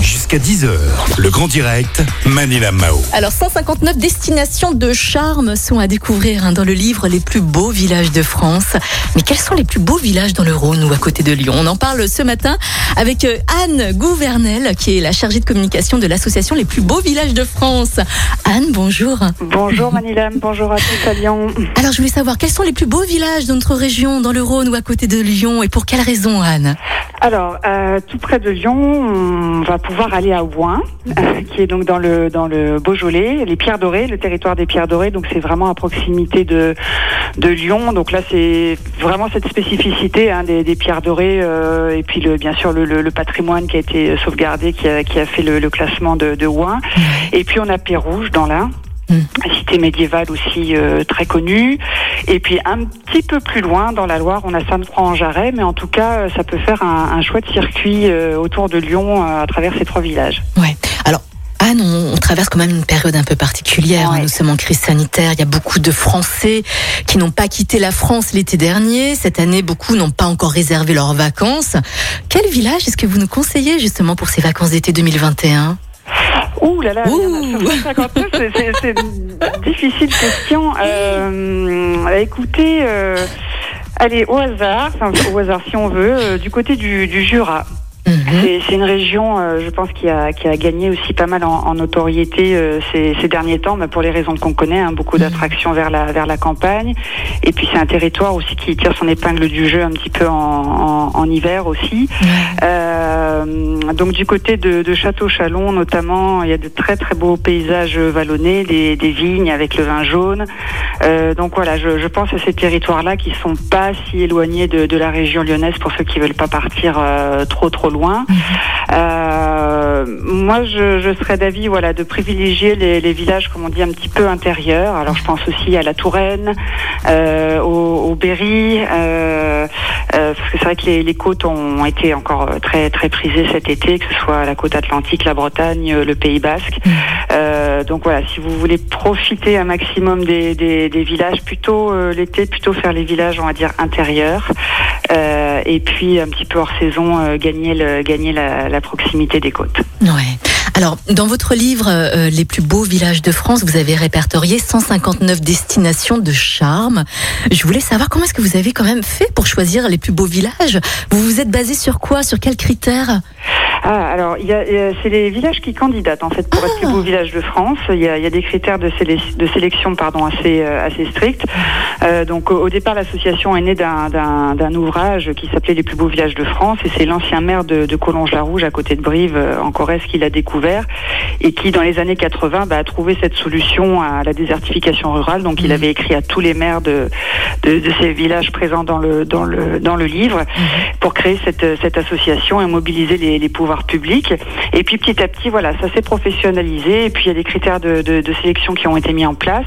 Jusqu'à 10h, le grand direct, Manila Mao. Alors 159 destinations de charme sont à découvrir hein, dans le livre Les plus beaux villages de France. Mais quels sont les plus beaux villages dans le Rhône ou à côté de Lyon? On en parle ce matin avec euh, Anne Gouvernel qui est la chargée de communication de l'association Les plus beaux villages de France. Anne, bonjour. Bonjour Manilam, bonjour à tous à Lyon. Alors je voulais savoir quels sont les plus beaux villages de notre région dans le Rhône ou à côté de Lyon et pour quelles raisons Anne? Alors, euh, tout près de Lyon, on va pouvoir aller à Ouin, euh, qui est donc dans le dans le Beaujolais, les Pierres Dorées, le territoire des Pierres Dorées. Donc c'est vraiment à proximité de de Lyon. Donc là, c'est vraiment cette spécificité hein, des, des Pierres Dorées euh, et puis le, bien sûr le, le- le patrimoine qui a été sauvegardé, qui a, qui a fait le, le classement de, de Ouin. Et puis on a Pérouge dans l'Ain. Mm. Cité médiévale aussi euh, très connue. Et puis un petit peu plus loin, dans la Loire, on a Sainte-Croix-en-Jarret, mais en tout cas, euh, ça peut faire un, un chouette circuit euh, autour de Lyon euh, à travers ces trois villages. Ouais. Alors Anne, on, on traverse quand même une période un peu particulière. hein. Ouais. Nous sommes en crise sanitaire. Il y a beaucoup de Français qui n'ont pas quitté la France l'été dernier. Cette année, beaucoup n'ont pas encore réservé leurs vacances. Quel village est-ce que vous nous conseillez justement pour ces vacances d'été 2021 Ouh là là, Ouh. sur 159, c'est- une difficile question. Euh, bah, écoutez, euh, allez, au hasard, enfin, au hasard si on veut, euh, du côté du, du Jura. Mhm. C'est une région, euh, je pense, qui a, qui a gagné aussi pas mal en, en notoriété euh, ces, ces derniers temps, mais pour les raisons qu'on connaît, hein, beaucoup d'attractions vers la, vers la campagne. Et puis c'est un territoire aussi qui tire son épingle du jeu un petit peu en, en, en hiver aussi. Euh, donc du côté de, de Château-Chalon notamment, il y a de très très beaux paysages vallonnés, des, des vignes avec le vin jaune. Euh, donc voilà, je, je pense à ces territoires-là qui sont pas si éloignés de, de la région lyonnaise pour ceux qui veulent pas partir euh, trop trop loin. Euh, moi, je, je serais d'avis, voilà, de privilégier les, les villages, comme on dit, un petit peu intérieurs. Alors, je pense aussi à la Touraine, euh, au, au Berry, euh, euh, parce que c'est vrai que les, les côtes ont été encore très très prisées cet été, que ce soit la côte atlantique, la Bretagne, le Pays Basque. Euh, donc voilà, si vous voulez profiter un maximum des, des, des villages, plutôt euh, l'été, plutôt faire les villages, on va dire intérieurs, Euh, et puis un petit peu hors saison, euh, gagner le, gagner la, la proximité des côtes. Ouais. Alors, dans votre livre euh, Les plus beaux villages de France, vous avez répertorié 159 destinations de charme. Je voulais savoir comment est-ce que vous avez quand même fait pour choisir les plus beaux villages. Vous vous êtes basé sur quoi? Sur quels critères? Ah, alors, il y a, il y a- c'est les villages qui candidatent en fait pour être plus beau village de France. Il y a, il y a des critères de, sélec- de sélection pardon assez euh, assez stricts. Euh, donc, au, départ, l'association est née d'un, ouvrage qui s'appelait Les plus beaux villages de France, et c'est l'ancien maire de, de Collonges-la-Rouge, à côté de Brive, euh, en Corrèze, qui l'a découvert et qui, dans les années 80, bah, a trouvé cette solution à la désertification rurale. Donc, il avait écrit à tous les maires de, de, de ces villages présents dans le dans le dans le livre pour créer cette cette association et mobiliser les, les pouvoirs publics. Et puis petit à petit, voilà, ça s'est professionnalisé. Et puis il y a des critères de, de, de sélection qui ont été mis en place.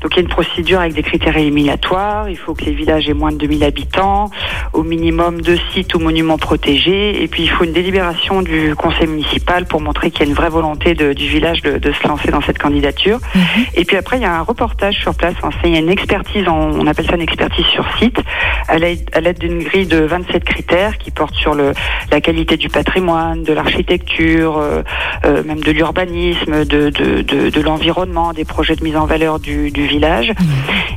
Donc il y a une procédure avec des critères éliminatoires. Il faut que les villages aient moins de 2000 habitants, au minimum deux sites ou monuments protégés. Et puis il faut une délibération du conseil municipal pour montrer qu'il y a une vraie volonté de- du village de, de se lancer dans cette candidature. Et puis après, il y a un reportage sur place. Enfin, c'est- il y a une expertise, on appelle ça une expertise sur site, à l'aide d'une grille de 27 critères qui portent sur le, la qualité du patrimoine, de l'architecture, euh, euh, même de l'urbanisme, de, de, de, de l'environnement, des projets de mise en valeur du, du village.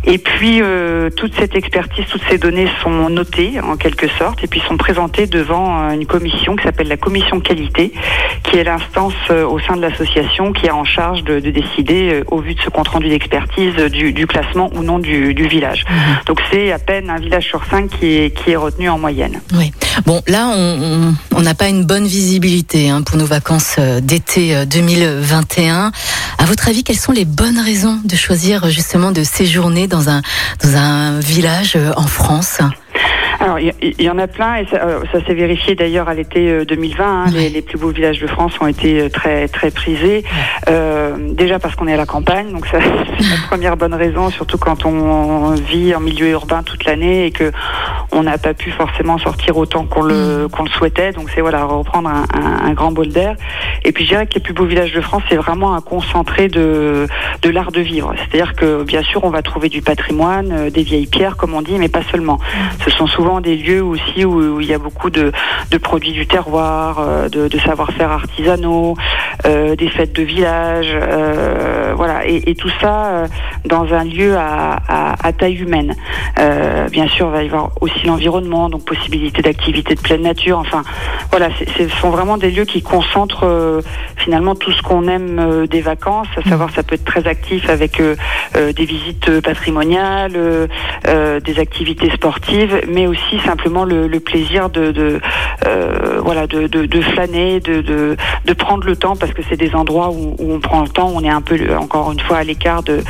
Et puis, euh, toute cette expertise, toutes ces données sont notées en quelque sorte et puis sont présentées devant une commission qui s'appelle la commission qualité, qui est l'instance au sein de l'association qui est en charge de, de décider, au vu de ce compte-rendu d'expertise, euh, du, du classement ou non du, du village. Donc c'est à peine un village sur cinq qui est, qui est retenu en moyenne. Oui. Bon, là, on- on on n'a pas une bonne hein, pour nos vacances euh, d'été euh, 2021. À votre avis, quelles sont les bonnes raisons de choisir euh, justement de séjourner dans un dans un village euh, en France? Alors, il y, en a plein et ça, euh, ça s'est vérifié d'ailleurs à l'été euh, 2020. hein. Ouais. les, les plus beaux villages de France ont été euh, très très prisés. Euh, déjà parce qu'on est à la campagne, donc ça c'est la première bonne raison, surtout quand on vit en milieu urbain toute l'année et que on n'a pas pu forcément sortir autant qu'on le qu'on le souhaitait. Donc c'est voilà reprendre un, un- un grand bol d'air. Et puis je dirais que les plus beaux villages de France, c'est vraiment un concentré de de l'art de vivre. C'est-à-dire que bien sûr on va trouver du patrimoine, euh, des vieilles pierres comme on dit, mais pas seulement. Ce sont souvent des lieux aussi où, il y a beaucoup de, produits du terroir, de, savoir-faire artisanaux, des fêtes de village, voilà, et, tout ça dans un lieu à, à taille humaine. bien sûr, il va y avoir aussi l'environnement, donc possibilité d'activité de pleine nature. Enfin, voilà, ce sont vraiment des lieux qui concentrent finalement tout ce qu'on aime euh, des vacances, à savoir ça peut être très actif avec euh, euh, des visites patrimoniales, des activités sportives, mais aussi simplement le, plaisir de, voilà de, de, flâner, de, de, prendre le temps parce que c'est des endroits où, on prend le temps, on est un peu encore une fois à l'écart de,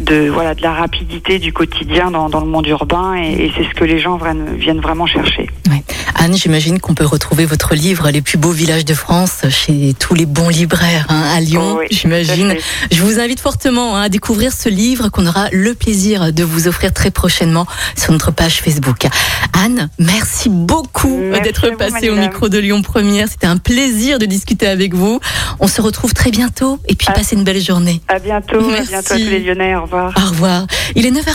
de voilà de la rapidité du quotidien dans, le monde urbain et, c'est ce que les gens viennent, vraiment chercher. Anne, j'imagine qu'on peut retrouver votre livre Les plus beaux villages de France chez tous les bons libraire hein, à Lyon, j'imagine. Je vous invite fortement hein, à découvrir ce livre qu'on aura le plaisir de vous offrir très prochainement sur notre page Facebook. Anne, merci beaucoup d'être passée au micro de Lyon Première. C'était un plaisir de discuter avec vous. On se retrouve très bientôt et puis passez une belle journée. À bientôt. Merci. À bientôt à tous les Lyonnais. Au revoir. Au revoir. Il est 9h.